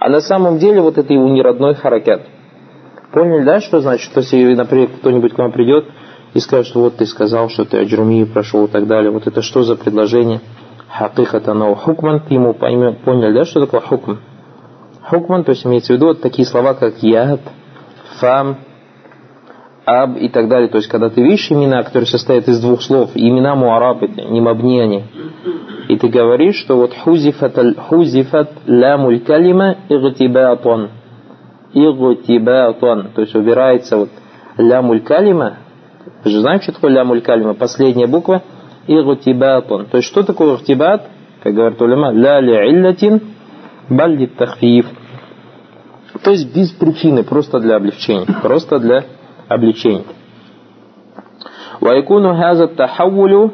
А на самом деле вот это его неродной харакят. Поняли, да, что значит, что если, например, кто-нибудь к вам придет и скажет, что вот ты сказал, что ты Аджруми прошел и так далее, вот это что за предложение? Хакихатанау хукман, ты ему поняли, да, что такое хукм? Хукман, то есть имеется в виду вот такие слова, как яд, фам, аб и так далее. То есть, когда ты видишь имена, которые состоят из двух слов, имена муараб, это не мабни они, и ты говоришь, что вот хузифат, хузифат лямуль калима игтибатон. Игтибатон. То есть убирается вот лямуль калима. Вы же знаете, что такое лямуль калима? Последняя буква. Игтибатон. То есть что такое игтибат? Как говорит улема, ля ли иллятин баль тахфиф. То есть без причины, просто для облегчения. Просто для облегчения. ويكون هذا التحول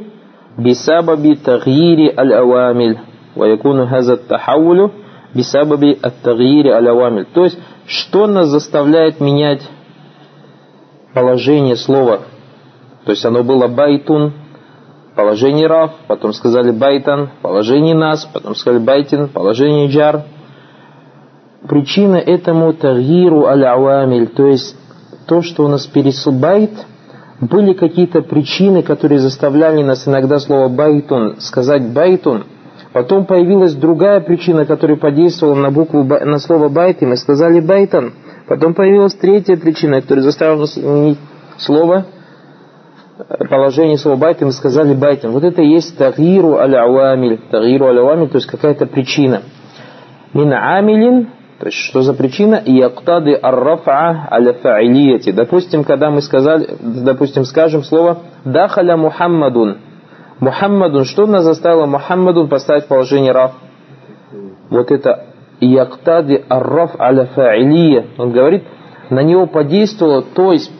بسبب تغيير الأوامل ويكون هذا التحول بسبب التغيير الأوامل то есть что нас заставляет менять положение слова то есть оно было байтун положение раф потом сказали байтан положение нас потом сказали байтин положение джар причина этому тагиру аль-авамиль то есть то что у нас пересыл байт были какие-то причины, которые заставляли нас иногда слово «байтун» сказать «байтун», Потом появилась другая причина, которая подействовала на букву на слово байт, и мы сказали байтан. Потом появилась третья причина, которая заставила нас изменить слово, положение слова байт, и мы сказали байтан. Вот это и есть тагиру аля-ауамиль. Тагиру аля-ауамиль, то есть какая-то причина. Мин амилин то есть, что за причина? Яктады аррафа аля. Допустим, когда мы сказали, допустим, скажем слово дахаля Мухаммадун. Мухаммадун, что нас заставило Мухаммадун поставить положение раф? Вот это яктады арраф аля. Он говорит, на него подействовало, то есть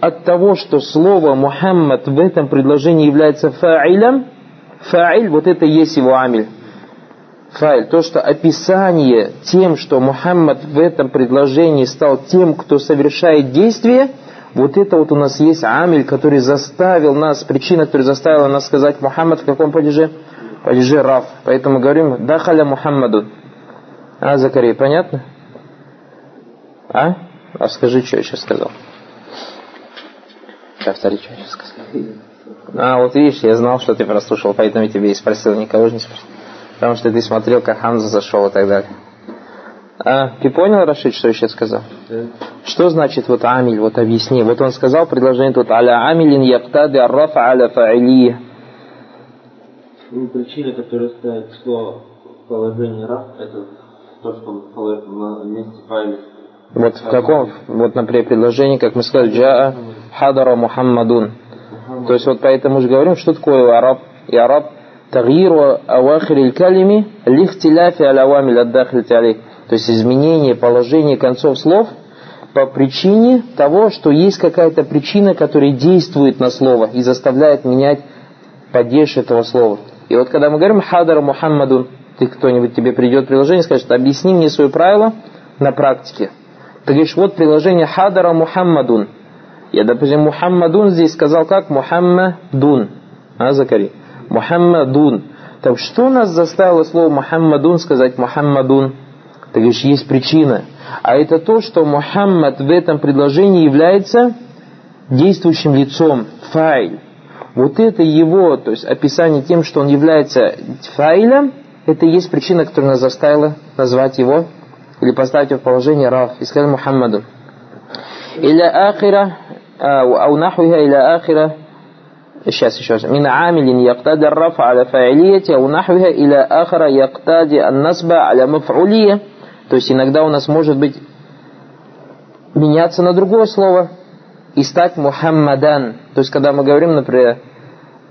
от того, что слово Мухаммад в этом предложении является фаилем, фаиль, вот это есть его амиль файль, то, что описание тем, что Мухаммад в этом предложении стал тем, кто совершает действие, вот это вот у нас есть амиль, который заставил нас, причина, которая заставила нас сказать Мухаммад в каком падеже? Падеже Раф. Поэтому говорим Дахаля Мухаммаду. А, Закарий, понятно? А? А скажи, что я сейчас сказал. Повтори, что я сейчас сказал. А, вот видишь, я знал, что ты прослушал, поэтому я тебе и спросил, никого же не спросил. Потому что ты смотрел, как Хамза зашел и так далее. А, ты понял, Рашид, что я сейчас сказал? Да. Что значит вот амиль? Вот объясни. Вот он сказал предложение тут аля амилин яктади аррафа аля фа'илия. Ну, причина, которая ставит слово в положении раф, это то, что он положит на месте файли. Вот в каком, вот, например, предложении, как мы сказали, джаа хадара Мухаммадун. То есть вот поэтому же говорим, что такое араб. И араб Тагиру авахири калими лихтиляфи алавами ладдахлити алейх. То есть изменение положения концов слов по причине того, что есть какая-то причина, которая действует на слово и заставляет менять падеж этого слова. И вот когда мы говорим «Хадар Мухаммаду», ты кто-нибудь тебе придет приложение и скажет, объясни мне свое правило на практике. Ты говоришь, вот приложение «Хадара Мухаммадун». Я, допустим, «Мухаммадун» здесь сказал как «Мухаммадун». А, Закари? Мухаммадун. Так что нас заставило слово Мухаммадун сказать Мухаммадун? Ты говоришь, есть причина. А это то, что Мухаммад в этом предложении является действующим лицом, файль. Вот это его, то есть описание тем, что он является файлем, это и есть причина, которая нас заставила назвать его или поставить его в положение раф и сказать Мухаммаду. Или ахира, ау нахуиха или ахира сейчас еще раз. Мин амилин яктади рафа аля фаилияти ау нахвиха иля ахара яктади аннасба аля маф'улия. То есть иногда у нас может быть меняться на другое слово и стать Мухаммадан. То есть когда мы говорим, например,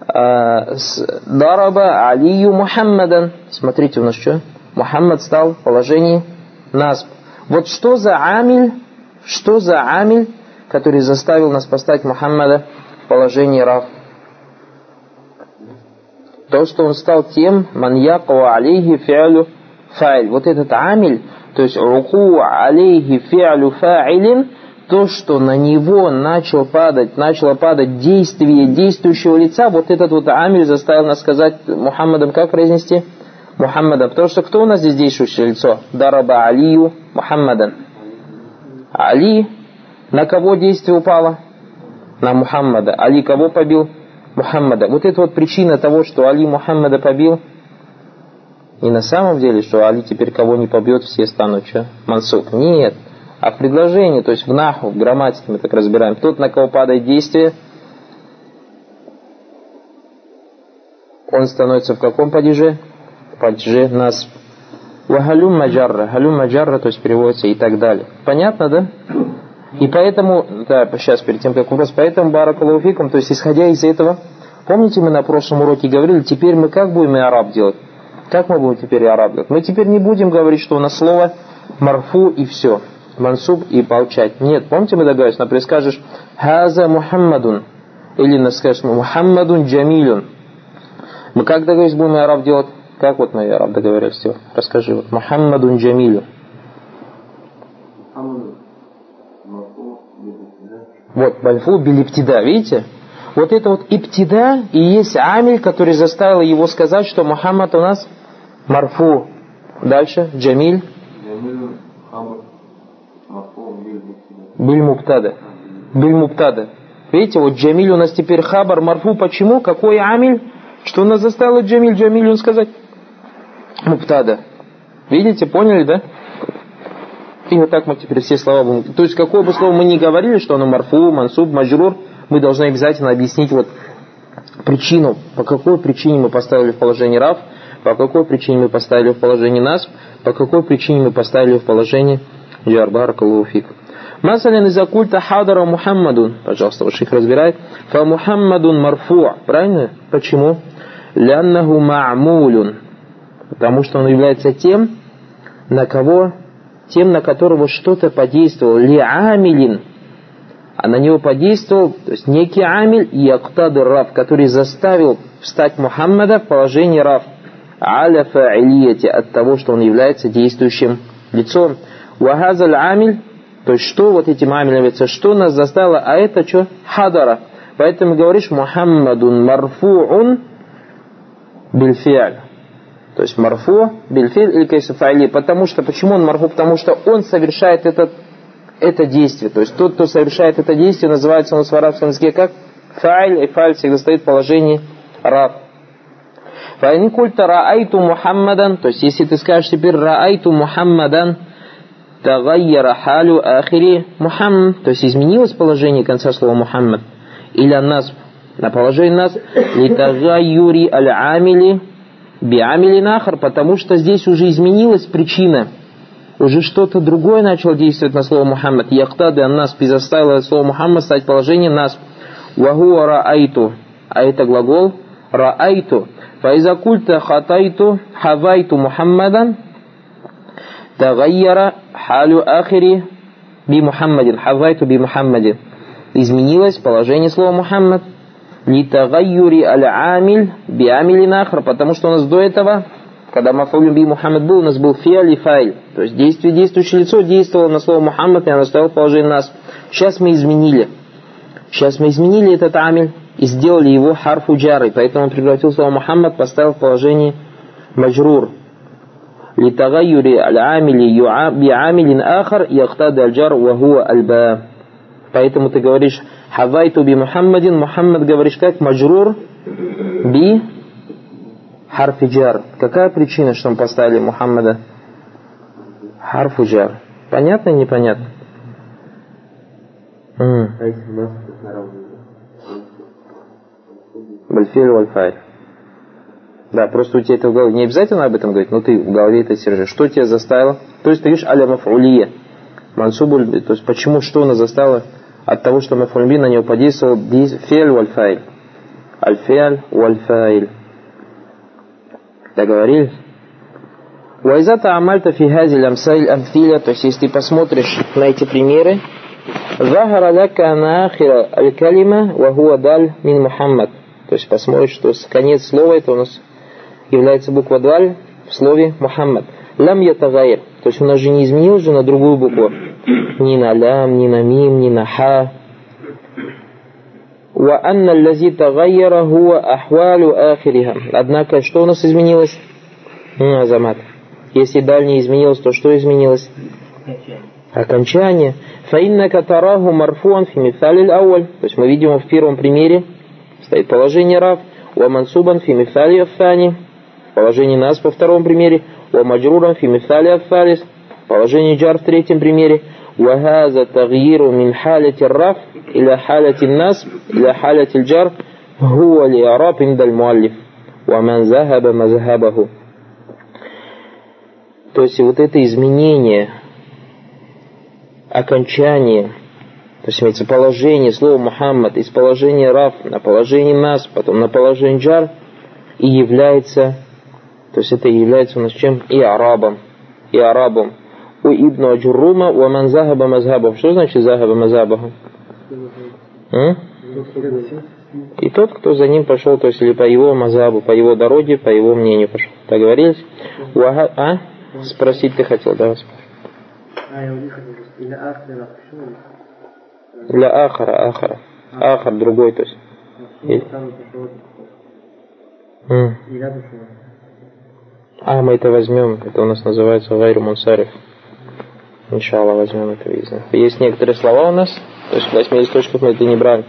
«А, Дараба Алию Мухаммадан. Смотрите, у нас что? Мухаммад стал в положении нас. Вот что за амиль, что за амиль, который заставил нас поставить Мухаммада в положении Раф? То, что он стал тем, маньяку алейхи фиалю файль. Вот этот амиль, то есть руку алейхи фиалю фаилин, то, что на него начал падать, начало падать действие действующего лица, вот этот вот амиль заставил нас сказать Мухаммадом, как произнести? Мухаммада. Потому что кто у нас здесь действующее лицо? Дараба Алию Мухаммадан. Али на кого действие упало? На Мухаммада. Али кого побил? Мухаммада. Вот это вот причина того, что Али Мухаммада побил. И на самом деле, что Али теперь кого не побьет, все станут что? Мансук. Нет. А в предложении, то есть в наху, в грамматике мы так разбираем. Тот, на кого падает действие, он становится в каком падеже? Падеже нас. Вахалюм маджарра. Халюм маджарра, то есть переводится и так далее. Понятно, да? И поэтому, да, сейчас перед тем, как вопрос, поэтому баракалуфикум, то есть исходя из этого, помните, мы на прошлом уроке говорили, теперь мы как будем и араб делать? Как мы будем теперь и араб делать? Мы теперь не будем говорить, что у нас слово марфу и все, мансуб и получать. Нет, помните, мы договорились, например, скажешь «Хаза Мухаммадун» или скажешь «Мухаммадун Джамилюн». Мы как договорились, будем и араб делать? Как вот мы и араб договорились? Все, расскажи. Вот, «Мухаммадун Джамилюн». Вот, бальфу билиптида, видите? Вот это вот иптида и есть амиль, который заставил его сказать, что Мухаммад у нас марфу. Дальше, Джамиль. Биль муптада. Биль муптада. Видите, вот Джамиль у нас теперь хабар марфу. Почему? Какой амиль? Что у нас заставило Джамиль, Джамиль он сказать? Муптада. Видите, поняли, да? И вот так мы теперь все слова будем... То есть, какое бы слово мы ни говорили, что оно марфу, мансуб, маджрур, мы должны обязательно объяснить вот причину, по какой причине мы поставили в положение рав, по какой причине мы поставили в положение нас, по какой причине мы поставили в положение Джарбар Калуфик. Масалин из культа хадара Мухаммадун. Пожалуйста, ваш их разбирает. Фа Мухаммадун марфу. Правильно? Почему? Ляннаху ма'мулюн. Потому что он является тем, на кого тем, на которого что-то подействовал, ли амилин, а на него подействовал, то есть некий амиль, яктады раб, который заставил встать Мухаммада в положение раб, аля фа'илияти, от того, что он является действующим лицом. Вахазаль амиль, то есть что вот этим амилем является, что нас заставило, а это что? Хадара. Поэтому говоришь Мухаммадун марфу'ун бильфиаль. То есть марфу, бельфиль или кайсафайли. Потому что, почему он марфу? Потому что он совершает этот, это действие. То есть тот, кто совершает это действие, называется у нас в арабском языке как файль, и файль всегда стоит в положении раб. Файни культа раайту Мухаммадан, то есть если ты скажешь теперь раайту Мухаммадан, тагайяра халю ахири Мухаммад, то есть изменилось положение конца слова Мухаммад, или нас, на положение нас, литагайюри аль-амили биамили нахар, потому что здесь уже изменилась причина. Уже что-то другое начало действовать на слово Мухаммад. Яхтады нас заставило слово Мухаммад стать положением нас. Вахуа раайту. А это глагол раайту. Файза культа хатайту хавайту Мухаммадан тагайяра халю ахири би Мухаммадин. Хавайту би Мухаммадин. Изменилось положение слова Мухаммад Литагайюри аль-амиль биамилин ахр, потому что у нас до этого, когда Мафулюм би Мухаммад был, у нас был фиаль и файль. То есть действие, действующее лицо действовало на слово Мухаммад, и оно стояло положение нас. Сейчас мы изменили. Сейчас мы изменили этот амиль и сделали его харфу джары, поэтому он превратил слово Мухаммад, поставил в положение маджрур. Литагайюри аль-амили биамилин ахр яхтад аль-джар вахуа аль-ба. Поэтому ты говоришь Хавайту би Мухаммадин. Мухаммад говоришь как? Маджрур би харфиджар. Какая причина, что мы поставили Мухаммада? Харфуджар. Понятно непонятно? Бальфиль вальфайль. Да, просто у тебя это в голове. Не обязательно об этом говорить, но ты в голове это держишь. Что тебя заставило? То есть ты говоришь аля мафулия. Мансубуль, то есть почему, что нас заставило от того, что мафульби на него подействовал фель вальфайль. Аль-фиаль вальфайль. Договорились? Вайзата амальта фи хазиль амсайль амфиля, то есть если ты посмотришь на эти примеры, Захара лака на ахира аль-калима ва даль мин Мухаммад. То есть посмотришь, что конец слова это у нас является буква даль в слове Мухаммад. Лам ятагайр. То есть у нас же не изменилось же на другую букву ни на лям, ни на мим, ни на ха. وأن الذي تغير هو أحوال آخرها. Однако, что у нас изменилось? Ну, Азамат. Если дальний изменилось, то что изменилось? Окончание. Фаиннака тараху марфуан фи мифалиль ауаль. То есть мы видим в первом примере стоит положение рав. Ва мансубан фи мифали аффани. Положение нас по втором примере. Ва маджруран фи мифали аффалис. Положение джар в третьем примере. وهذا تغيير من حالة الرفع إلى حالة النصب إلى حالة الجر هو الإعراب عند المؤلف ومن ذهب مذهبه То есть вот это изменение, окончание, то есть имеется положение слова Мухаммад из положения Раф на положение Нас, потом на положение Джар, и является, то есть это является у нас чем? И арабом, и арабом. У Ибн Аджурума у Аман Захаба. Что значит Захаба Мазхабаху? И тот, кто за ним пошел, то есть или по его мазабу, по его дороге, по его мнению пошел. Так говорились? Уага... А? Спросить ты хотел, да, А, Для ахара, ахара. Ахар другой, то есть. И... А, мы это возьмем. Это у нас называется Гайру Мунсариф. Иншалла возьмем это видно. Есть некоторые слова у нас, то есть в восьми листочках мы это не брали.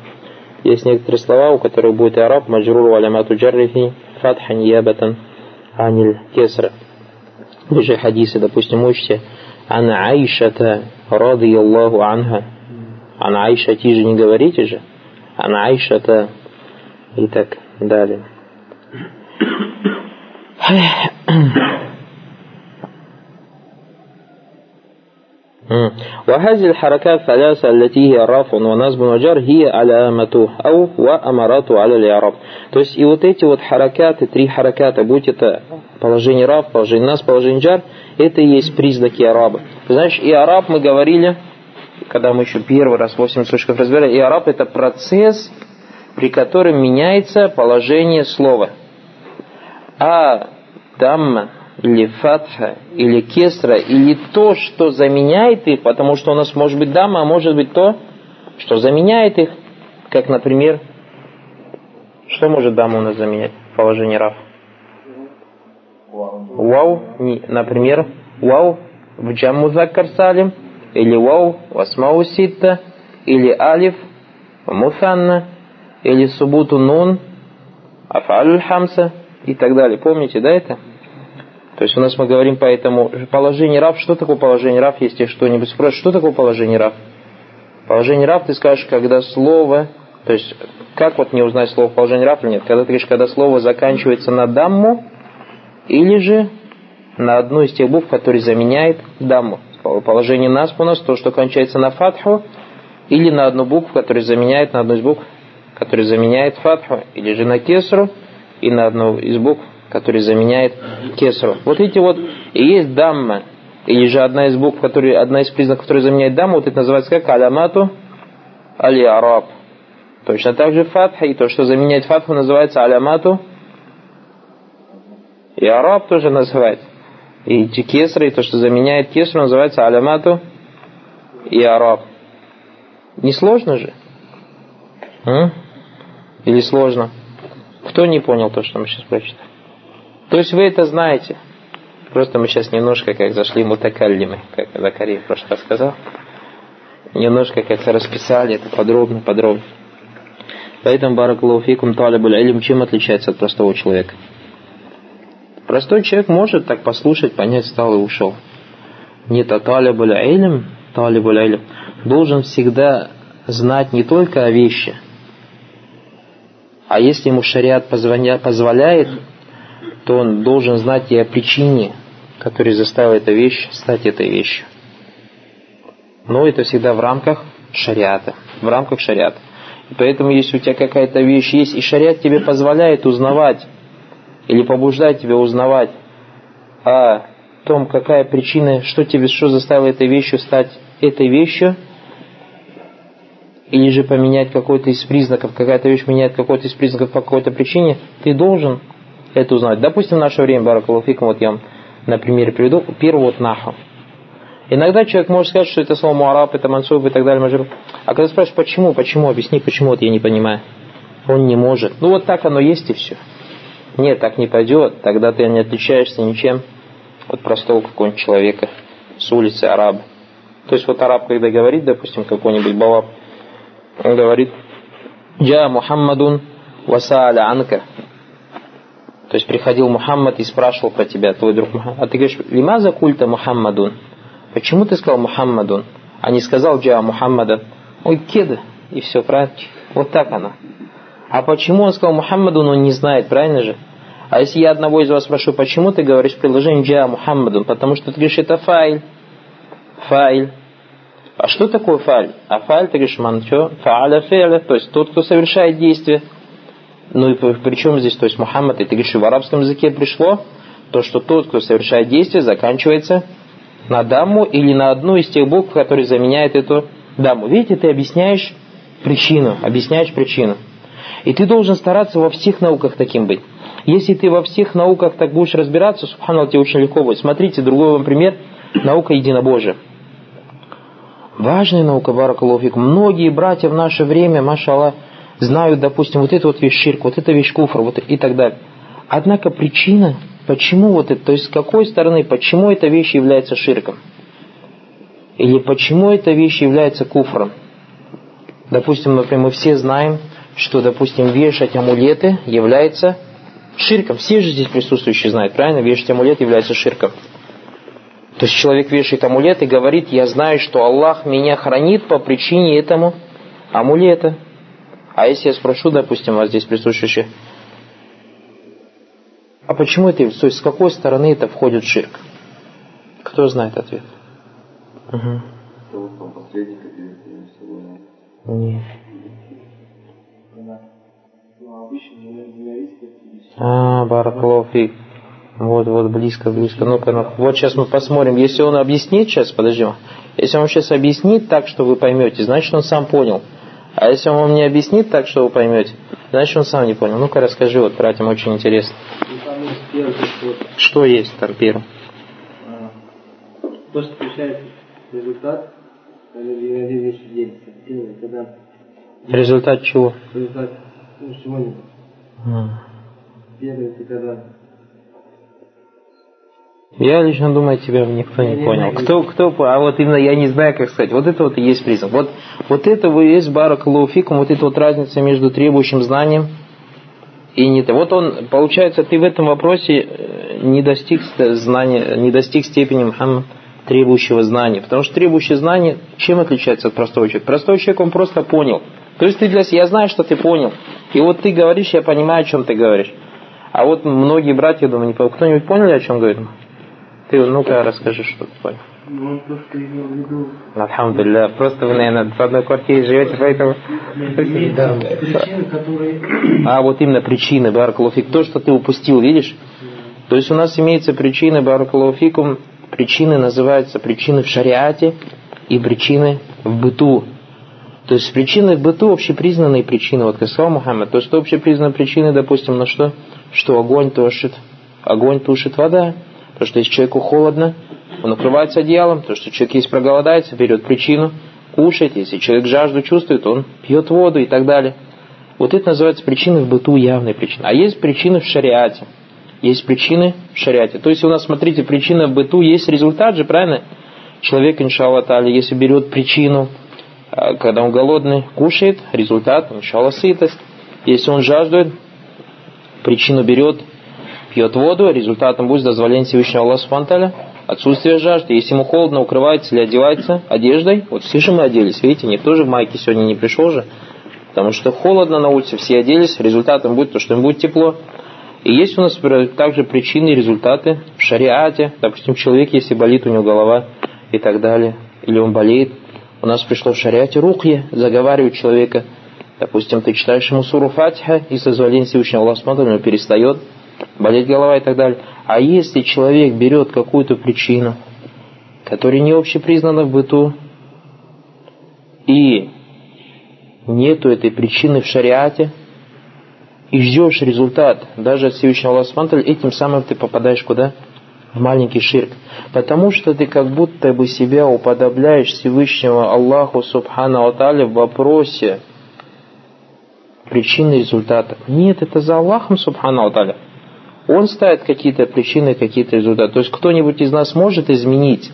Есть некоторые слова, у которых будет араб, маджрур алямату джаррихи, фатхан ябатан, аниль кесра. Вы же хадисы, допустим, учите, ана айшата рады Аллаху анха. Ана айшати же не говорите же. Ана айшата и так далее. وهذه الحركات الثلاثة التي هي رفع ونصب وجر هي علامته أو وأمراته على الإعراب. То есть и вот эти вот харакаты, три хараката, будь это положение раб, положение нас, положение джар, это и есть признаки араба. Знаешь, и араб мы говорили, когда мы еще первый раз 8 строчков разбирали, и араб это процесс, при котором меняется положение слова. А дамма или фатха, или кесра, или то, что заменяет их, потому что у нас может быть дама, а может быть то, что заменяет их, как, например, что может дама у нас заменять в положении раф? Вау, например, вау в джамму заккар салим, или вау в асмау ситта, или алиф в муфанна, или субуту нун, афаль хамса и так далее. Помните, да, это? То есть у нас мы говорим поэтому положение раб, что такое положение раб, если что-нибудь спросишь, что такое положение раб? Положение раб ты скажешь, когда слово, то есть как вот не узнать слово положение раб или нет? Когда ты говоришь, когда слово заканчивается на дамму, или же на одну из тех букв, которые заменяет дамму. Положение насп у нас то, что кончается на фатху, или на одну букву, которая заменяет на одну из букв, которая заменяет фатху, или же на кесру, и на одну из букв, который заменяет кесру. Вот видите, вот и есть дамма, или же одна из букв, который, одна из признаков, которая заменяет дамму, вот это называется как алямату али-араб. Точно так же фатха, и то, что заменяет фатху, называется алямату и араб тоже называется. И кесра, и то, что заменяет кесру, называется алямату и араб. Не сложно же? А? Или сложно? Кто не понял то, что мы сейчас прочитали? То есть вы это знаете. Просто мы сейчас немножко как зашли мутакаллимы, как Закарий в прошлый раз сказал. Немножко как-то расписали это подробно, подробно. Поэтому баракулуфикум талибуль илим чем отличается от простого человека? Простой человек может так послушать, понять, стал и ушел. Нет, а талибуль илим, талибуль илим, должен всегда знать не только о вещи, а если ему шариат позволяет, то он должен знать и о причине, которая заставила эту вещь стать этой вещью. Но это всегда в рамках шариата. В рамках шариата. И поэтому, если у тебя какая-то вещь есть, и шариат тебе позволяет узнавать, или побуждает тебя узнавать о том, какая причина, что тебе, что заставило этой вещью стать этой вещью, или же поменять какой-то из признаков, какая-то вещь меняет какой-то из признаков по какой-то причине, ты должен это узнать. Допустим, в наше время, Баракалуфиком, вот я вам на примере приведу, первый вот наху. Иногда человек может сказать, что это слово муараб, это мансуб и так далее, мажрур. А когда спрашиваешь, почему, почему, объясни, почему, вот я не понимаю. Он не может. Ну вот так оно есть и все. нет, так не пойдет, тогда ты не отличаешься ничем от простого какого-нибудь человека с улицы араба. То есть вот араб, когда говорит, допустим, какой-нибудь балаб, он говорит, «Джа Мухаммадун васа'аля анка». То есть приходил Мухаммад и спрашивал про тебя, твой друг Мухаммад. А ты говоришь, «Лимаза культа Мухаммадун». Почему ты сказал Мухаммадун, а не сказал Джа Мухаммада? Ой, кеда, и все, правильно? Вот так она. А почему он сказал Мухаммаду, но он не знает, правильно же? А если я одного из вас спрошу, почему ты говоришь приложение Джа Мухаммаду? Потому что ты говоришь, это файль. Файль. А что такое файль? А файль, ты говоришь, ман, что? Фааля феля, то есть тот, кто совершает действие. Ну и при чем здесь, то есть Мухаммад, и ты говоришь, в арабском языке пришло, то, что тот, кто совершает действие, заканчивается на даму или на одну из тех букв, которые заменяют эту даму. Видите, ты объясняешь причину, объясняешь причину. И ты должен стараться во всех науках таким быть. Если ты во всех науках так будешь разбираться, субханаллах, тебе очень легко будет. Смотрите, другой вам пример. Наука единобожия. Важная наука, баракалуфик. Многие братья в наше время, машаллах, знают, допустим, вот это вот вещь ширк, вот это вещь куфр, вот и так далее. Однако причина, почему вот это, то есть с какой стороны, почему эта вещь является ширком? Или почему эта вещь является куфром? Допустим, например, мы все знаем, что, допустим, вешать амулеты является ширком. Все же здесь присутствующие знают, правильно? Вешать амулет является ширком. То есть человек вешает амулет и говорит, я знаю, что Аллах меня хранит по причине этому амулета. А если я спрошу, допустим, вас здесь присутствующие, а почему это, то есть с какой стороны это входит в ширк? Кто знает ответ? Угу. Нет. А, Бараклофик. Вот, вот, близко, близко. Ну-ка, ну, вот сейчас мы посмотрим. Если он объяснит сейчас, подожди, если он сейчас объяснит так, что вы поймете, значит он сам понял. А если он вам не объяснит так, что вы поймете, значит он сам не понял. Ну-ка расскажи, вот братьям очень интересно. Что есть там первым? То, что получается результат, Результат чего? Результат ну, сегодня. Первый это когда я лично думаю, тебя никто не понял. Кто, кто, а вот именно я не знаю, как сказать. Вот это вот и есть признак. Вот, вот это и есть барак лауфикум, вот эта вот разница между требующим знанием и не. Вот он, получается, ты в этом вопросе э, не достиг знания, не достиг степени Мухаммад требующего знания. Потому что требующий знания чем отличается от простого человека? Простой человек, он просто понял. То есть ты для себя, я знаю, что ты понял. И вот ты говоришь, я понимаю, о чем ты говоришь. А вот многие братья, думаю, не. Кто-нибудь понял, о чем говорит? Ты, ну-ка, расскажи, что ты понял. Ну, то, что имел в виду. Алхамдулилля. Просто вы, наверное, в одной квартире живете, поэтому... Да. Причины, которые... А, вот именно причины, Баракалуфик. То, что ты упустил, видишь? То есть у нас имеется причины, Баракалуфикум, причины называются причины в шариате и причины в быту. То есть причины в быту общепризнанные причины, вот как сказал Мухаммад, то есть общепризнанные причины, допустим, на что? Что огонь тушит, огонь тушит вода. То, что если человеку холодно, он укрывается одеялом. То, что человек есть проголодается, берет причину кушать. Если человек жажду чувствует, он пьет воду и так далее. Вот это называется причины в быту, явные причины. А есть причины в шариате. Есть причины в шариате. То есть у нас, смотрите, причина в быту, есть результат же, правильно? Человек, иншаллах тали, если берет причину, а, когда он голодный, кушает, результат, иншаллах, сытость. Если он жаждует, причину берет, пьет воду, результатом будет дозволение Всевышнего Аллаха Субтитры отсутствие жажды. Если ему холодно, укрывается или одевается одеждой. Вот все же мы оделись, видите, никто же в майке сегодня не пришел же. Потому что холодно на улице, все оделись, результатом будет то, что им будет тепло. И есть у нас также причины и результаты в шариате. Допустим, человек, если болит у него голова и так далее, или он болеет, у нас пришло в шариате рухья, заговаривает человека. Допустим, ты читаешь ему суру Фатиха, и созволение Всевышнего Аллаха перестает болеть голова и так далее. А если человек берет какую-то причину, которая не общепризнана в быту, и нету этой причины в шариате, и ждешь результат даже от Всевышнего Аллаха этим самым ты попадаешь куда? В маленький ширк. Потому что ты как будто бы себя уподобляешь Всевышнего Аллаху Субхану Аталя в вопросе причины результата. Нет, это за Аллахом Субхану Аталя. Он ставит какие-то причины, какие-то результаты. То есть кто-нибудь из нас может изменить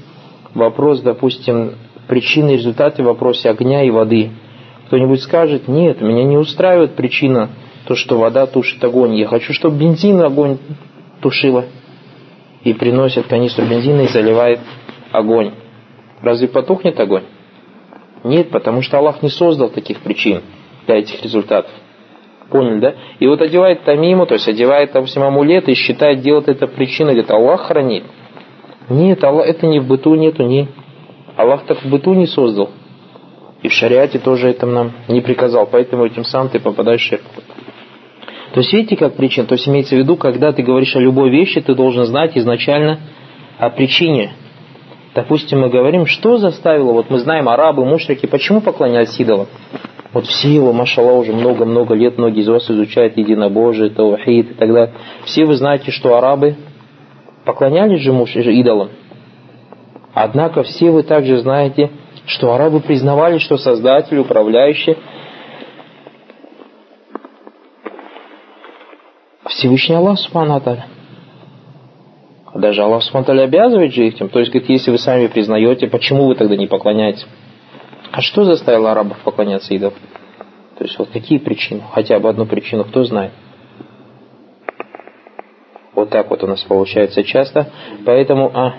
вопрос, допустим, причины и результаты в вопросе огня и воды. Кто-нибудь скажет, нет, меня не устраивает причина, то, что вода тушит огонь. Я хочу, чтобы бензин огонь тушила. И приносит канистру бензина и заливает огонь. Разве потухнет огонь? Нет, потому что Аллах не создал таких причин для этих результатов. Поняли, да? И вот одевает тамиму, то есть одевает, допустим, амулет и считает, делает это причиной, говорит, Аллах хранит. Нет, Аллах, это не в быту нету, не. Аллах так в быту не создал. И в шариате тоже это нам не приказал, поэтому этим самым ты попадаешь в ширк. То есть видите, как причин? То есть имеется в виду, когда ты говоришь о любой вещи, ты должен знать изначально о причине. Допустим, мы говорим, что заставило, вот мы знаем арабы, мушрики, почему поклонялись идолам? Вот все его, машалла, уже много-много лет, многие из вас изучают единобожие, таухид и так далее. Все вы знаете, что арабы поклонялись же муж идолам. Однако все вы также знаете, что арабы признавали, что Создатель, Управляющий Всевышний Аллах Субхану Даже Аллах Субхану обязывает же их тем. То есть, говорит, если вы сами признаете, почему вы тогда не поклоняетесь? А что заставило арабов поклоняться идолам? То есть, вот какие причины? Хотя бы одну причину, кто знает? Вот так вот у нас получается часто. Поэтому... А,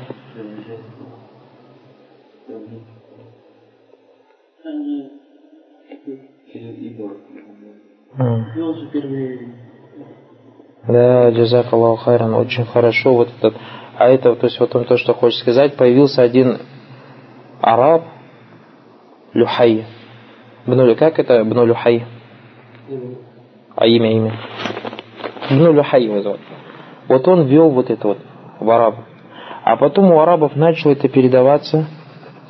джазак Аллаху хайран, очень хорошо вот этот. А это, то есть вот он то, что хочет сказать, появился один араб, Люхай. Бну, как это Бну Люхай? А имя, имя. Бну Люхай его зовут. Вот он вел вот это вот в арабов. А потом у арабов начало это передаваться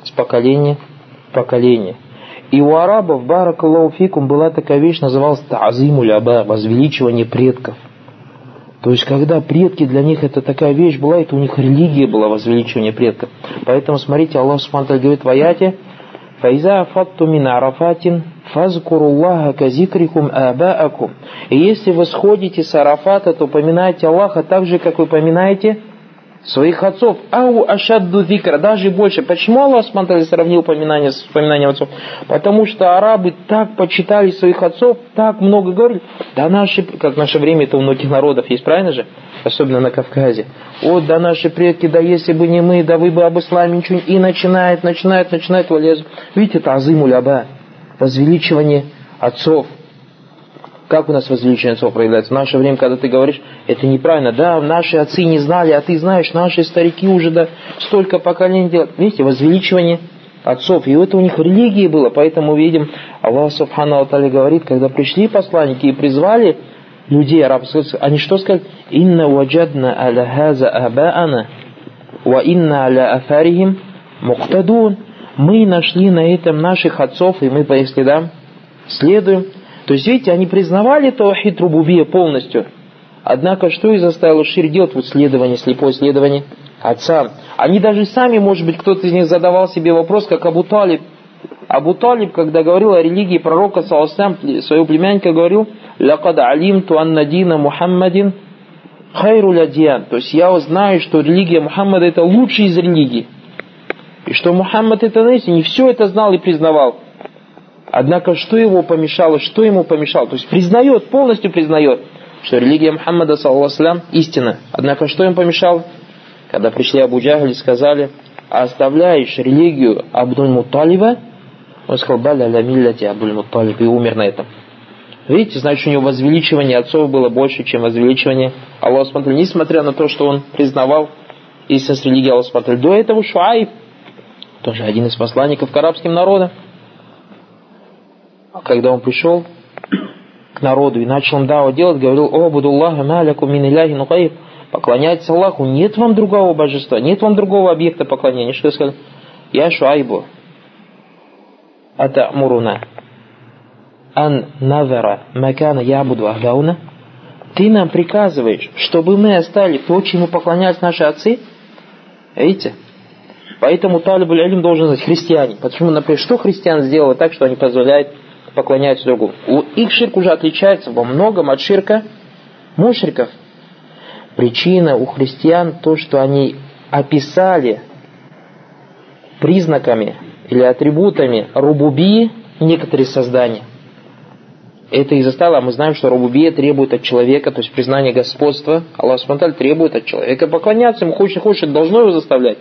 с поколения в поколение. И у арабов, баракаллаху фикум, была такая вещь, называлась та'азиму ляба, возвеличивание предков – то есть, когда предки для них это такая вещь была, это у них религия была, возвеличивание предков. Поэтому, смотрите, Аллах Субхану говорит в аяте, «Файза афатту мин арафатин, фазкуруллаха казикрикум абаакум». И если вы сходите с арафата, то поминайте Аллаха так же, как вы поминаете своих отцов. Ау ашадду зикра, даже больше. Почему Аллах смотрели, сравнил упоминание с упоминанием отцов? Потому что арабы так почитали своих отцов, так много говорили. Да наши, как в наше время это у многих народов есть, правильно же? Особенно на Кавказе. Вот, да наши предки, да если бы не мы, да вы бы об исламе ничего И начинает, начинает, начинает валез. Видите, это азыму ляба, возвеличивание отцов. Как у нас возвеличение отцов проявляется? В наше время, когда ты говоришь, это неправильно. Да, наши отцы не знали, а ты знаешь, наши старики уже да, столько поколений делают. Видите, возвеличивание отцов. И это у них религии было. Поэтому видим, Аллах Субхану Алтали говорит, когда пришли посланники и призвали людей арабских, они что сказали? «Инна ваджадна аля хаза абаана, ва инна аля афарихим муктадун». Мы нашли на этом наших отцов, и мы по их следам следуем. То есть, видите, они признавали Таухид Рубубия полностью. Однако, что их заставило шир делать вот следование, слепое следование отца? Они даже сами, может быть, кто-то из них задавал себе вопрос, как Абу Талиб. Абу Талиб, когда говорил о религии пророка, салассам, своего племянника говорил, «Лакад алимту анна дина Мухаммадин хайру ладьян». То есть, я знаю, что религия Мухаммада это лучшая из религий. И что Мухаммад это, знаете, не все это знал и признавал. Однако, что его помешало, что ему помешало? То есть признает, полностью признает, что религия Мухаммада, саллаху истина. Однако, что им помешало? Когда пришли Абу Джахаль и сказали, оставляешь религию Абдуль Муталиба, он сказал, баля ля миллати Абдуль Муталиб, и умер на этом. Видите, значит, у него возвеличивание отцов было больше, чем возвеличивание Аллаха Смотрели, несмотря на то, что он признавал истинность религии Аллаха Смотрели. До этого Шуайб, тоже один из посланников к арабским народам, когда он пришел к народу и начал им давать делать, говорил, «О, Будуллаха, маляку мин иляхи нукаиб». Поклоняйтесь Аллаху, нет вам другого божества, нет вам другого объекта поклонения. Что сказал? Я Шуайбу. Это Муруна. Ан навера макана ябуду ахдауна. Ты нам приказываешь, чтобы мы оставили то, чему поклонялись наши отцы? Видите? Поэтому Алим должен знать христиане. Почему, например, что христиан сделало так, что они позволяют поклоняются другу. Их ширк уже отличается во многом от ширка мушриков. Причина у христиан то, что они описали признаками или атрибутами рубуби некоторые создания. Это и застало, а мы знаем, что рубубия требует от человека, то есть признание господства. Аллах Субтитры требует от человека поклоняться ему, хочет, хочет, должно его заставлять.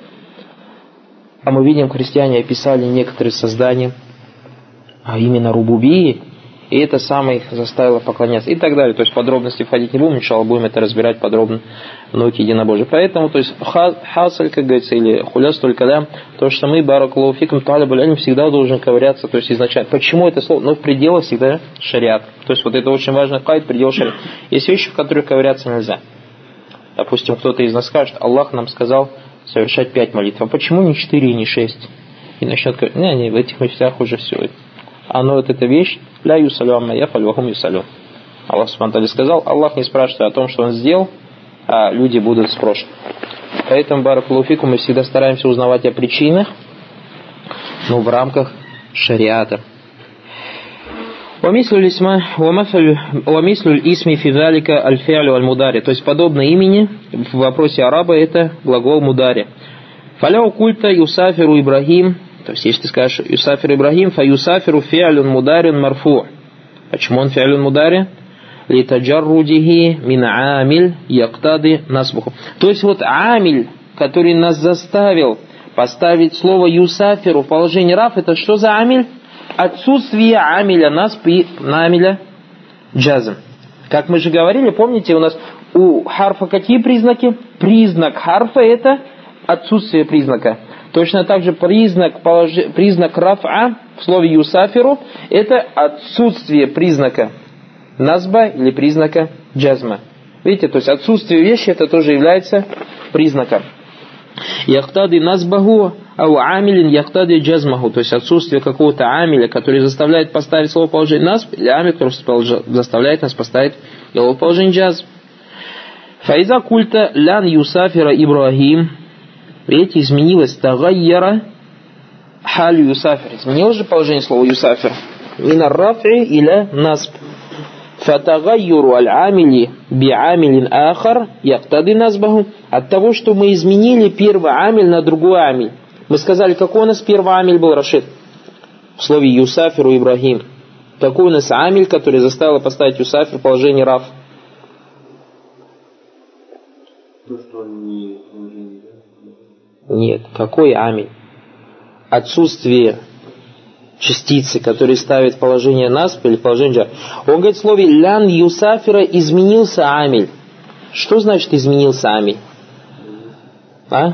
А мы видим, христиане описали некоторые создания, а именно рубубии, и это самое их заставило поклоняться и так далее. То есть подробности входить не будем, иншалла будем это разбирать подробно в науке единобожия. Поэтому, то есть хасаль, как говорится, или хуляс только да, то, что мы, баракулуфикам, талибуль всегда должен ковыряться, то есть изначально. Почему это слово? Но ну, в пределах всегда шариат. То есть вот это очень важно, кайт, предел шариат. Есть вещи, в которых ковыряться нельзя. Допустим, кто-то из нас скажет, Аллах нам сказал совершать пять молитв. А почему не четыре и не шесть? И начнет говорить, не, не, в этих вещах уже все оно вот эта вещь, ля юсалю амма яфаль вахум юсалю. Аллах Субтитры сказал, Аллах не спрашивает о том, что он сделал, а люди будут спрошены. Поэтому, Баракулуфику, мы всегда стараемся узнавать о причинах, но в рамках шариата. ومثل الاسم ومثل الاسم في ذلك الفعل والمضارع. То есть подобно имени в вопросе араба это глагол мудари. Фаляу культа юсафиру Ибрахим то есть, если ты скажешь Юсафир Ибрагим, фа Юсафиру фиалюн мударин марфу. Почему он фиалюн мудари? Литаджаррудихи мин амиль яктады насбуху. То есть, вот амиль, который нас заставил поставить слово Юсафиру в положение раф, это что за амиль? Отсутствие амиля нас на амиля джазм. Как мы же говорили, помните, у нас у харфа какие признаки? Признак харфа это отсутствие признака. Точно так же признак, признак рафа в слове юсафиру – это отсутствие признака назба или признака джазма. Видите, то есть отсутствие вещи это тоже является признаком. Яхтады назбаху ау амилин яхтады джазмаху, то есть отсутствие какого-то амиля, который заставляет поставить слово положение насб, или амиль, который заставляет нас поставить слово положение джазм. Файза культа лян юсафира Ибрахим Видите, изменилось тагайяра халю юсафир. Изменилось же положение слова юсафир. Мина рафи или насб. Фатагайюру аль-амили би'амилин ахар яктады насбаху. От того, что мы изменили первый амиль на другой амиль. Мы сказали, какой у нас первый амиль был, Рашид? В слове Юсафиру Ибрагим. Какой у нас амиль, который заставил поставить Юсафир в положение раф? То, что он нет. Какой амиль? Отсутствие частицы, которые ставят положение насп или положение джар. Он говорит в слове лян юсафира изменился амиль. Что значит изменился амиль? А?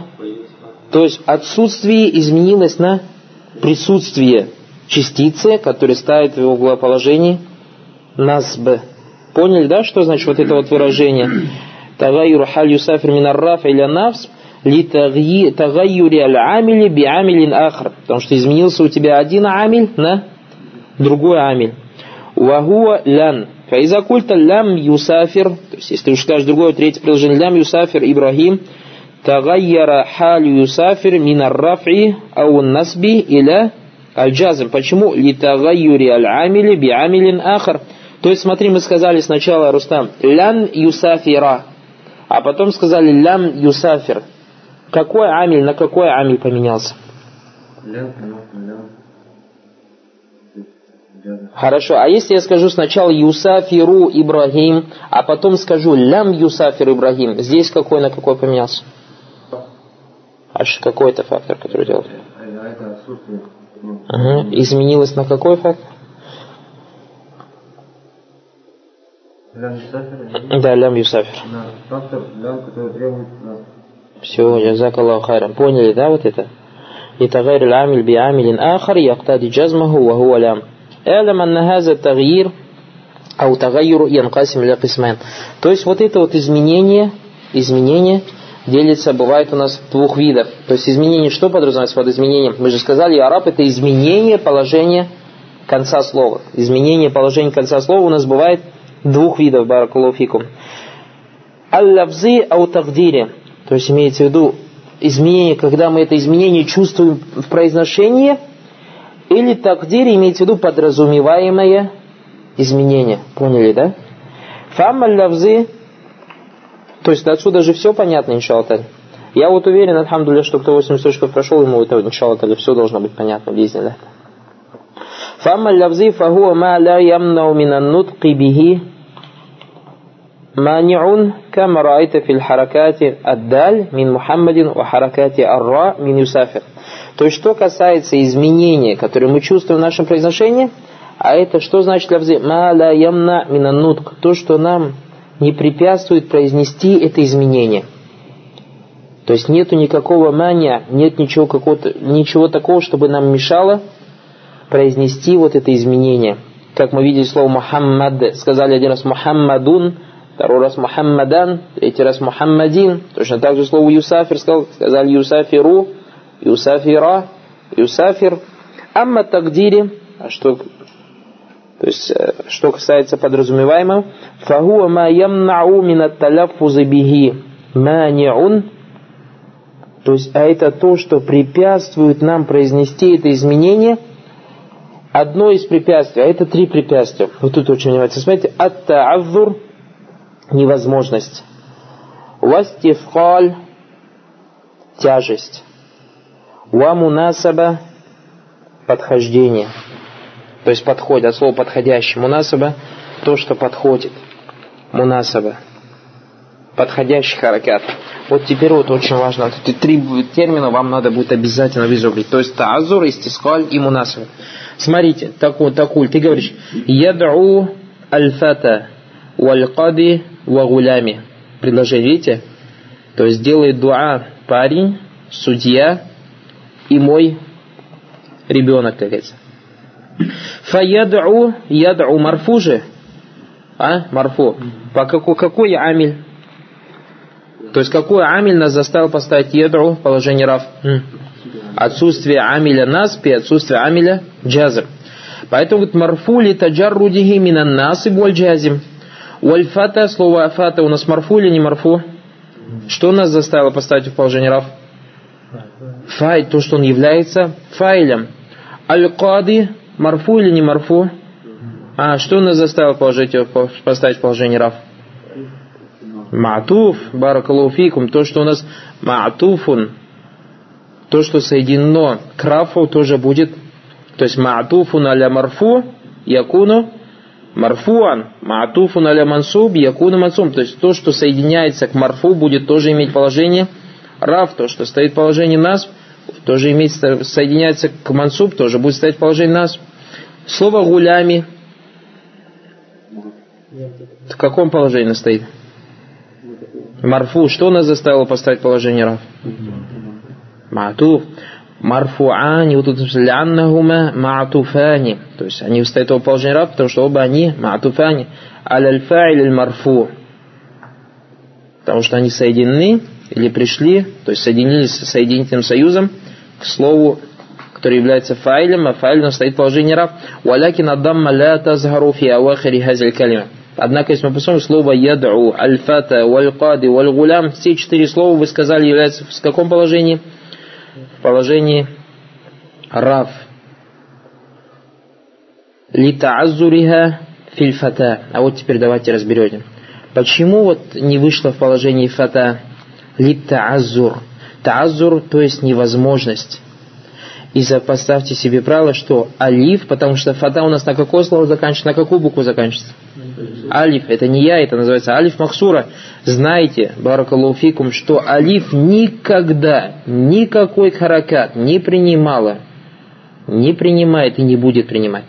То есть отсутствие изменилось на присутствие частицы, которая ставит в его насб. Поняли, да, что значит вот это вот выражение? Тагайюр халь юсафир минарраф или навс литагайюри аль-амили би амилин ахр. Потому что изменился у тебя один амиль на другой амиль. Вахуа лян. Фаиза культа лям юсафир. То есть, если ты скажешь другое, третье предложение, лям юсафир Ибрахим. Тагайяра халь юсафир минар рафи ау насби иля аль-джазм. Почему? Литагайюри аль-амили би амилин ахр. То есть, смотри, мы сказали сначала, Рустам, лян юсафира, а потом сказали лям юсафир. Какой амиль на какой амиль поменялся? Хорошо, а если я скажу сначала Юсафиру Ибрагим, а потом скажу Лям Юсафир Ибрагим, здесь какой на какой поменялся? Аж какой это фактор, который делает? Угу. Изменилось на какой фактор? Лям Юсафир? Да, Лям Юсафир. Фактор Лям, который требует все, язак Аллаху хайрам. Поняли, да, вот это? И тагайр амиль би амилин ахар яктади джазмаху ва хуа лям. Элам анна хаза тагир ау тагайру янкасим ля кисмен. То есть вот это вот изменение, изменение делится, бывает у нас двух видов. То есть изменение, что подразумевается под изменением? Мы же сказали, араб это изменение положения конца слова. Изменение положения конца слова у нас бывает двух видов, баракулуфикум. Аллавзи ау тагдири. То есть имеется в виду изменение, когда мы это изменение чувствуем в произношении, или такдире имеется в виду подразумеваемое изменение. Поняли, да? Фамма то есть отсюда же все понятно, иншалаталь. Я вот уверен, альхамдуля, что кто 80 очков прошел, ему это, иншалаталь, все должно быть понятно, близне, да? Фамма лавзы фагуа ма ля ямнау минан нутки бихи مانع كما رأيت في الحركات الدال من محمد وحركات الراء من يسافر То есть, что касается изменения, которые мы чувствуем в нашем произношении, а это что значит лавзи? Ма ла ямна минанутк. То, что нам не препятствует произнести это изменение. То есть нету никакого мания, нет ничего, какого-то, ничего такого, чтобы нам мешало произнести вот это изменение. Как мы видели слово Мухаммад, сказали один раз Мухаммадун, второй раз Мухаммадан, третий раз Мухаммадин. Точно так же слово Юсафир сказал, сказали Юсафиру, Юсафира, Юсафир. Амма тагдири, а что, то есть, э, что касается подразумеваемого, фагуа ма ямнау мина таляффузы биги маниун, то есть, а это то, что препятствует нам произнести это изменение – одно из препятствий, а это три препятствия. Вот тут очень внимательно смотрите. Ат-та'авзур, невозможность. Вастифкаль – тяжесть. Ва подхождение – то есть подходит, от слова подходящий. Мунасаба – то, что подходит. Мунасаба. Подходящий харакят. Вот теперь вот очень важно. Эти три термина вам надо будет обязательно вызубрить. То есть таазур, истискаль и мунасаба. Смотрите, такой, такой, ты говоришь, яд'у аль-фата валь-кади ва Предложение, видите? То есть делает дуа парень, судья и мой ребенок, как говорится. Фаяд'у, яд'у марфу же. А, марфу. По какой, какой амиль? То есть какой амиль нас заставил поставить яд'у в положении раф? Отсутствие амиля наспи, отсутствие амиля джазм. Поэтому вот марфу ли таджаррудихи минан насиб валь джазим. Вальфата, слово афата у нас марфу или не марфу? Что нас заставило поставить в положение раф? Фай, то, что он является файлем. Аль-Кади Марфу или не марфу? А что нас заставило положить поставить в положение раф? Ма'туф, баракалуфикум, то, что у нас ма'туфун, то, что соединено к рафу, тоже будет, то есть ма'туфун аля марфу, якуну марфуан, ма'туфун аля мансуб, якуну мансуб, то есть то, что соединяется к марфу, будет тоже иметь положение раф, то, что стоит в положении нас, тоже имеет, соединяется к мансуб, тоже будет стоять положение нас. Слово гулями в каком положении стоит? Марфу. Что нас заставило поставить положение раф? Матуф. Марфуани, вот тут ляннахума маатуфани. То есть они встают в положение раф, потому что оба они маатуфани. Аль-фа'иль марфу. Потому что они соединены или пришли, то есть соединились с соединительным союзом к слову, который является файлем, а файлем стоит положение рав. Валякин аддамма ля тазгару фи авахири хазиль. Однако, если мы посмотрим слово яд'у, аль-фата, валь-кади, все четыре слова вы сказали являются в каком положении? В положении рав. Литаазуриха фильфата. А вот теперь давайте разберем. Почему вот не вышло в положении фата? Литаазур. Таазур, то есть невозможность. И поставьте себе правило, что алиф, потому что фата у нас на какое слово заканчивается, на какую букву заканчивается? Алиф, это не я, это называется алиф махсура. Знаете, баракалуфикум, что алиф никогда, никакой харакат не принимала, не принимает и не будет принимать.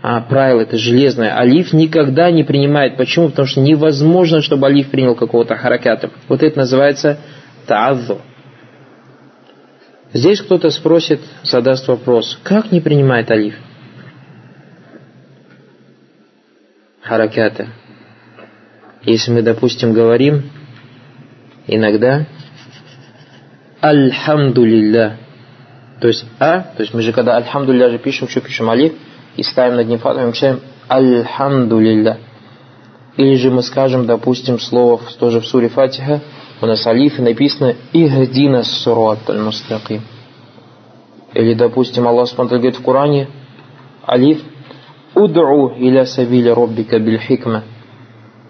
А правило это железное. Алиф никогда не принимает. Почему? Потому что невозможно, чтобы алиф принял какого-то хараката. Вот это называется таазу. Здесь кто-то спросит, задаст вопрос, как не принимает алиф? Хараката. Если мы, допустим, говорим иногда Альхамдулилля. То есть А, то есть мы же когда Альхамдулилля же пишем, что пишем алиф, и ставим над ним фату, мы пишем Альхамдулилля. Или же мы скажем, допустим, слово тоже в суре Фатиха, у нас алиф написано «Ихдина сурат аль-мустаким». Или, допустим, Аллах Субтитры говорит в Коране алиф «Уд'у иля сабиля роббика биль хикма».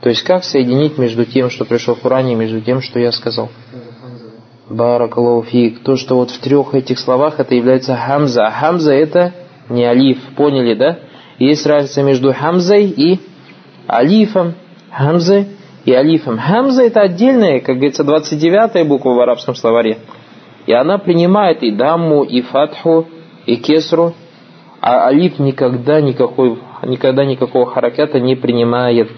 То есть как соединить между тем, что пришло в Коране, и между тем, что я сказал? Баракалуфик. То, что вот в трех этих словах это является хамза. А хамза это не алиф. Поняли, да? Есть разница между хамзой и алифом. Хамза и алифом. Хамза это отдельная, как говорится, 29-я буква в арабском словаре. И она принимает и дамму, и фатху, и кесру. А алиф никогда никакой, никогда никакого харакята не принимает.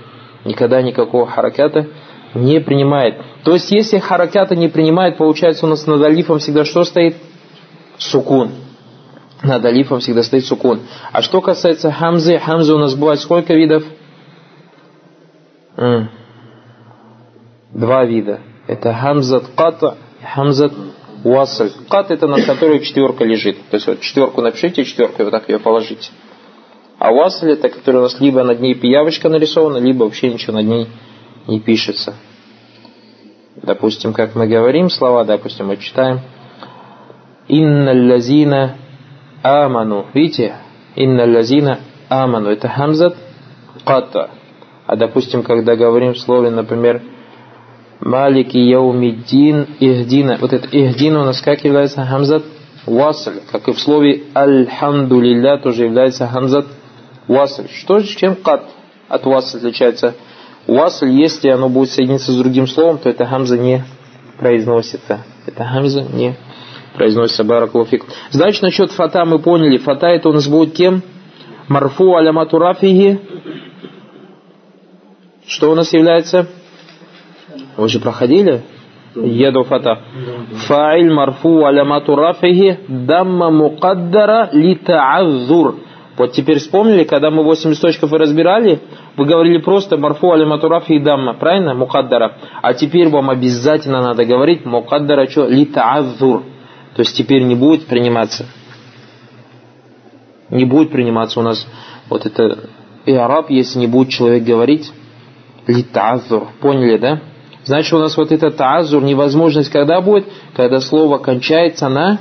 Никогда никакого харакята не принимает. То есть, если харакята не принимает, получается у нас над алифом всегда что стоит? Сукун. Над алифом всегда стоит сукун. А что касается хамзы, хамзы у нас бывает сколько видов? Два вида. Это хамзат ката и хамзат уасль. Кат это на которой четверка лежит. То есть вот четверку напишите, четверкой вот так ее положите. А уасль это который у нас либо над ней пиявочка нарисована, либо вообще ничего над ней не пишется. Допустим, как мы говорим слова, допустим, мы читаем «Инна лазина аману». Видите? «Инна лазина аману». Это хамзат ката. А допустим, когда говорим в слове, например, Малики яумиддин ихдина. Вот это ихдина у нас как является хамзат васль. Как и в слове альхамдулилля тоже является хамзат васль. Что же, чем кат от васль отличается? Васль, если оно будет соединиться с другим словом, то это хамза не произносится. Это хамза не произносится. Баракулуфик. Значит, насчет фата мы поняли. Фата это у нас будет кем? Марфу алямату рафиги. Что у нас является? Вы же проходили? Еду фата. Фаиль марфу алямату рафихи дамма мукаддара ли та'аззур. Вот теперь вспомнили, когда мы 8 листочков и разбирали, вы говорили просто марфу алямату рафи и дамма, правильно? Мукаддара. А теперь вам обязательно надо говорить мукаддара что? Ли та'аззур. То есть теперь не будет приниматься. Не будет приниматься у нас вот это и араб, если не будет человек говорить ли та'аззур. Поняли, да? Значит, у нас вот этот таазур, невозможность когда будет? Когда слово кончается на,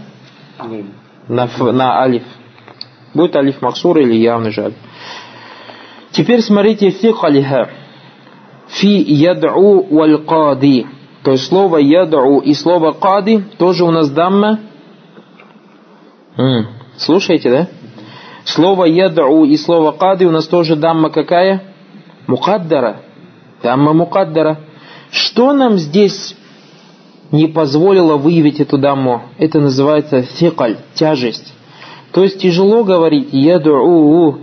на, на алиф. Будет алиф максур или явный жаль. Теперь смотрите фикалиха. Фи яд'у валь кади. То есть слово яд'у и слово кади тоже у нас дамма. М-м. Слушайте, да? Слово яд'у и слово кади у нас тоже дамма какая? Мукаддара. Дамма мукаддара. Что нам здесь не позволило выявить эту даму? Это называется фикаль, тяжесть. То есть тяжело говорить ядуу,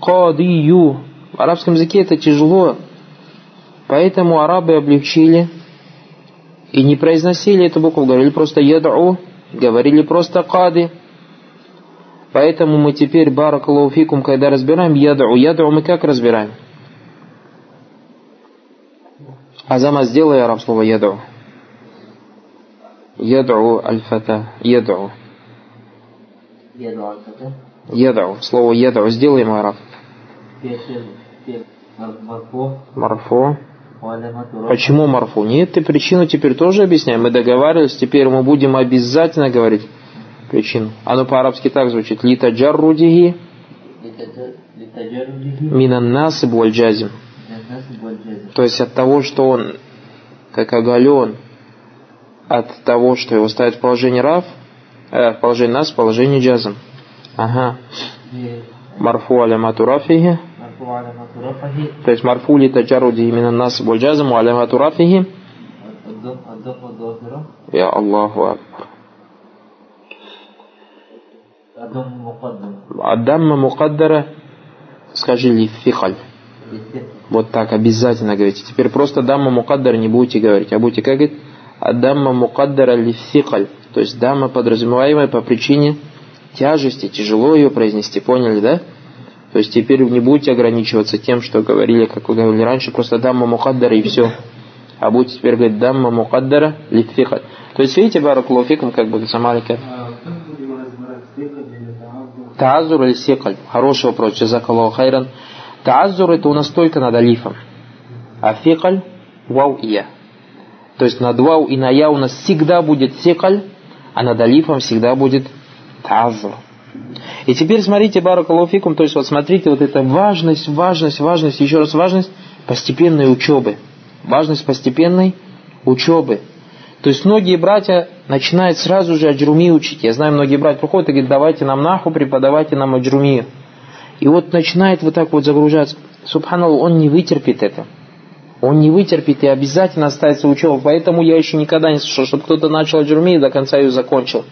кадию. В арабском языке это тяжело. Поэтому арабы облегчили и не произносили эту букву, говорили просто ядау, говорили просто кады. Поэтому мы теперь, баракалуфикум, когда разбираем ядау, ядау мы как разбираем? Азама сделай араб слово яду. Яду аль-фата. Яду. Яду. Слово яду. Сделаем араб. Марфо. Почему марфу? Нет, ты причину теперь тоже объясняем. Мы договаривались, теперь мы будем обязательно говорить причину. Оно по-арабски так звучит. Лита джаррудиги. Минан насиб валь джазим. То есть от того, что он как оголен, от того, что его ставят в положение рав, э, в положение нас, в положение джазм. Ага. Марфу алямату рафихи. То есть марфу ли таджаруди именно нас боль джазм, алямату рафихи. Я Аллаху Акбар. Аддамма мукаддара, скажи ли фихаль. Вот так обязательно говорите. Теперь просто дамма мукаддар не будете говорить, а будете как говорить? Адамма мукаддара лификаль. То есть дамма подразумеваемая по причине тяжести, тяжело ее произнести, поняли, да? То есть теперь не будете ограничиваться тем, что говорили, как вы говорили раньше, просто дамма мукаддара и все. А будете теперь говорить дамма мукаддара лификаль. То есть видите, баракулуфикум, как бы самалика. Таазур или секаль? Хороший вопрос, джазакаллаху хайран. Таазур это у нас только над алифом. А фикаль вау и я. То есть над вау и на я у нас всегда будет секаль, а над алифом всегда будет таазур. И теперь смотрите, баракалуфикум, то есть вот смотрите, вот эта важность, важность, важность, еще раз важность постепенной учебы. Важность постепенной учебы. То есть многие братья начинают сразу же аджруми учить. Я знаю, многие братья приходят и говорят, давайте нам наху, преподавайте нам аджруми. И вот начинает вот так вот загружаться. Субханаллах, он не вытерпит это. Он не вытерпит и обязательно останется учеба. Поэтому я еще никогда не слышал, чтобы кто-то начал аджруми и до конца ее закончил.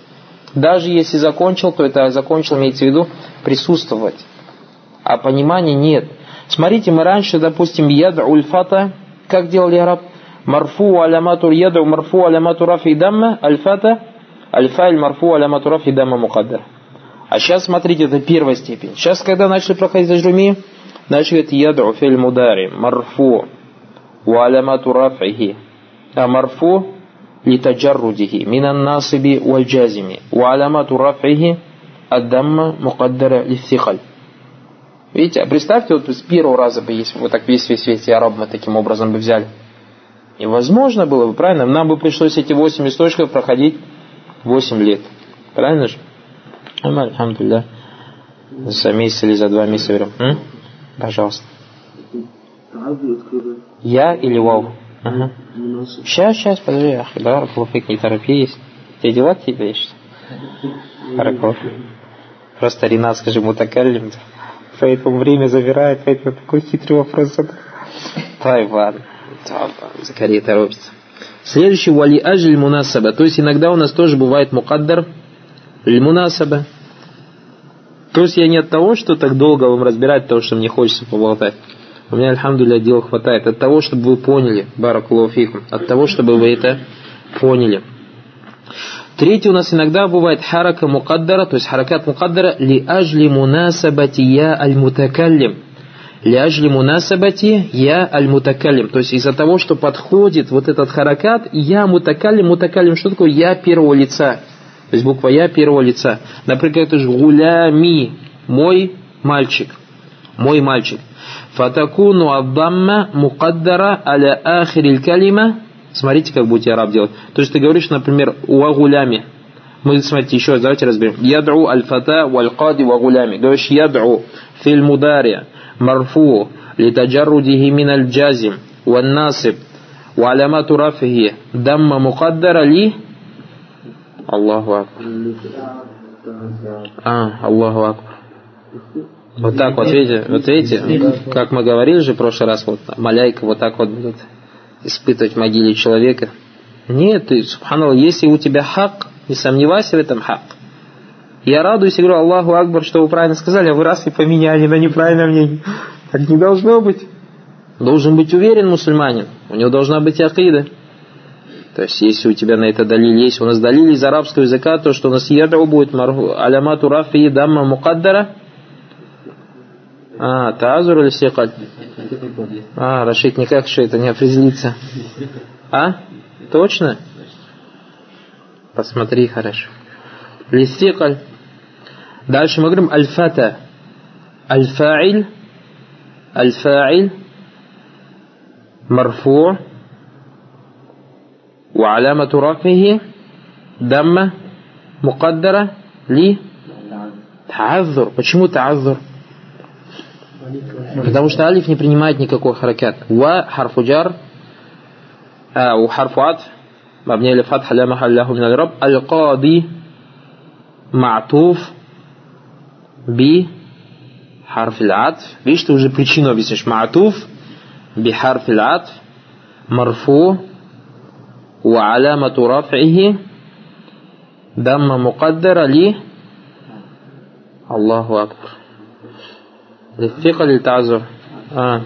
Даже если закончил, то это закончил, имеется в виду, присутствовать. А понимания нет. Смотрите, мы раньше, допустим, яд ульфата, как делали араб? Марфу алямату яду марфу алямату рафи дамма, альфата, альфайль марфу алямату рафи дамма мукаддар. А сейчас, смотрите, это первая степень. Сейчас, когда начали проходить ажруми, начали говорить ядру фель мудари, марфу, уалямату рафихи, а марфу литаджаррудихи, минан насиби валь джазими, уалямату рафихи, аддамма мукаддара лифтихаль. Видите, а представьте, вот с первого раза бы, если бы вот так весь весь весь араб мы таким образом бы взяли. И возможно было бы, правильно? Нам бы пришлось эти восемь источников проходить восемь лет. Правильно же? Альхамдулилля. За месяц или за два месяца берем. М? Пожалуйста. Я или вау? Ага. Сейчас, сейчас, подожди. Ах, да, не торопись. Тебе дела тебе есть? Хараков. Просто Ринат, скажи, мутакалим. Поэтому время забирает, поэтому такой хитрый вопрос задал. Тайван. Закария торопится. Следующий вали ажль мунасаба. То есть иногда у нас тоже бывает мукаддар мунасаба. То есть я не от того, что так долго вам разбирать, того, что мне хочется поболтать. У меня, альхамдуля, дела хватает. От того, чтобы вы поняли, баракулуфикум, от того, чтобы вы это поняли. Третий у нас иногда бывает харака мукаддара, то есть харакат мукаддара ли ажли мунасабати я аль мутакаллим. Ли ажли мунасабати я аль мутакаллим. То есть из-за того, что подходит вот этот харакат, я мутакаллим, мутакаллим, что такое я первого лица. То есть буква я первого лица. Например, это же гулями, мой мальчик. Мой мальчик. Фатакуну аддамма мукаддара аля ахириль калима. Смотрите, как будете араб делать. То есть ты говоришь, например, уагулями. Мы, смотрите, еще раз давайте разберем. Ядру аль-фата валь-кади вагулями. Говоришь, ядру филь мудари марфу литаджарудихи мин аль-джазим ван-насиб وعلامات رفعه دم مقدر لي Аллаху Акбар. А, Аллаху Акбар. Вот так вот, видите, вот видите, как мы говорили же в прошлый раз, вот маляйка вот так вот будет испытывать в могиле человека. Нет, ты, субханаллах, если у тебя хак, не сомневайся в этом хак. Я радуюсь и говорю, Аллаху Акбар, что вы правильно сказали, а вы раз и поменяли на неправильное мнение. Так не должно быть. Должен быть уверен мусульманин, у него должна быть акида. То есть, если у тебя на это далиль есть, у нас далиль из арабского языка, то, что у нас яру будет алямату рафи дамма мукаддара. А, тазур или секаль? А, Рашид, никак что это не определится. А? Точно? Посмотри хорошо. Лисекаль. Дальше мы говорим альфата, альфагиль, Аль-фаиль. Марфу. وعلامة رفعه دم مقدرة ليه تعذر почему تعذر Потому что алиф не принимает никакой харакат. Ва харфуджар, а, у харфу атф, مبني لفتح لا محل له من الرب القاضي معطوف بحرف العطف видишь ты уже причину объяснишь معطوف بحرف العطف مرفوع وعلامة رفعه دم مقدرة لي الله أكبر Лифика или тазу? А.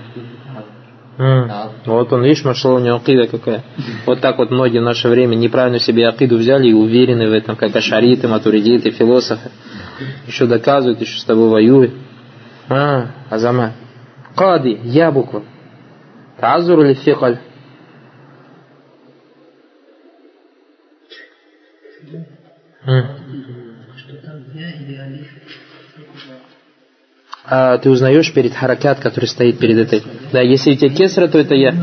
Вот он, видишь, машал у него акида какая. Вот так вот многие в наше время неправильно себе акиду взяли и уверены в этом, как ашариты, матуридиты, философы. Еще доказывают, еще с тобой воюют. А, азама. Кади, я буква. Тазур или фикаль? А, ты узнаешь перед харакат, который стоит перед этой. Да, если у тебя кесра, то это я.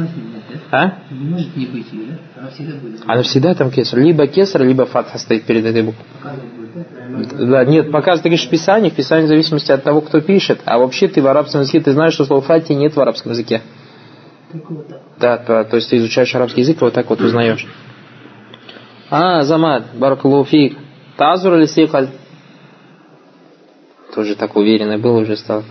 А? Она всегда там кесра. Либо кесра, либо фатха стоит перед этой буквой. Да, нет, показывает, ты говоришь в Писании, в зависимости от того, кто пишет. А вообще ты в арабском языке, ты знаешь, что слово фати нет в арабском языке. Да, то, есть ты изучаешь арабский язык, вот так вот узнаешь. А, Замат, Баракулуфик. Тазур или Сикаль? Тоже так уверенный был уже стал.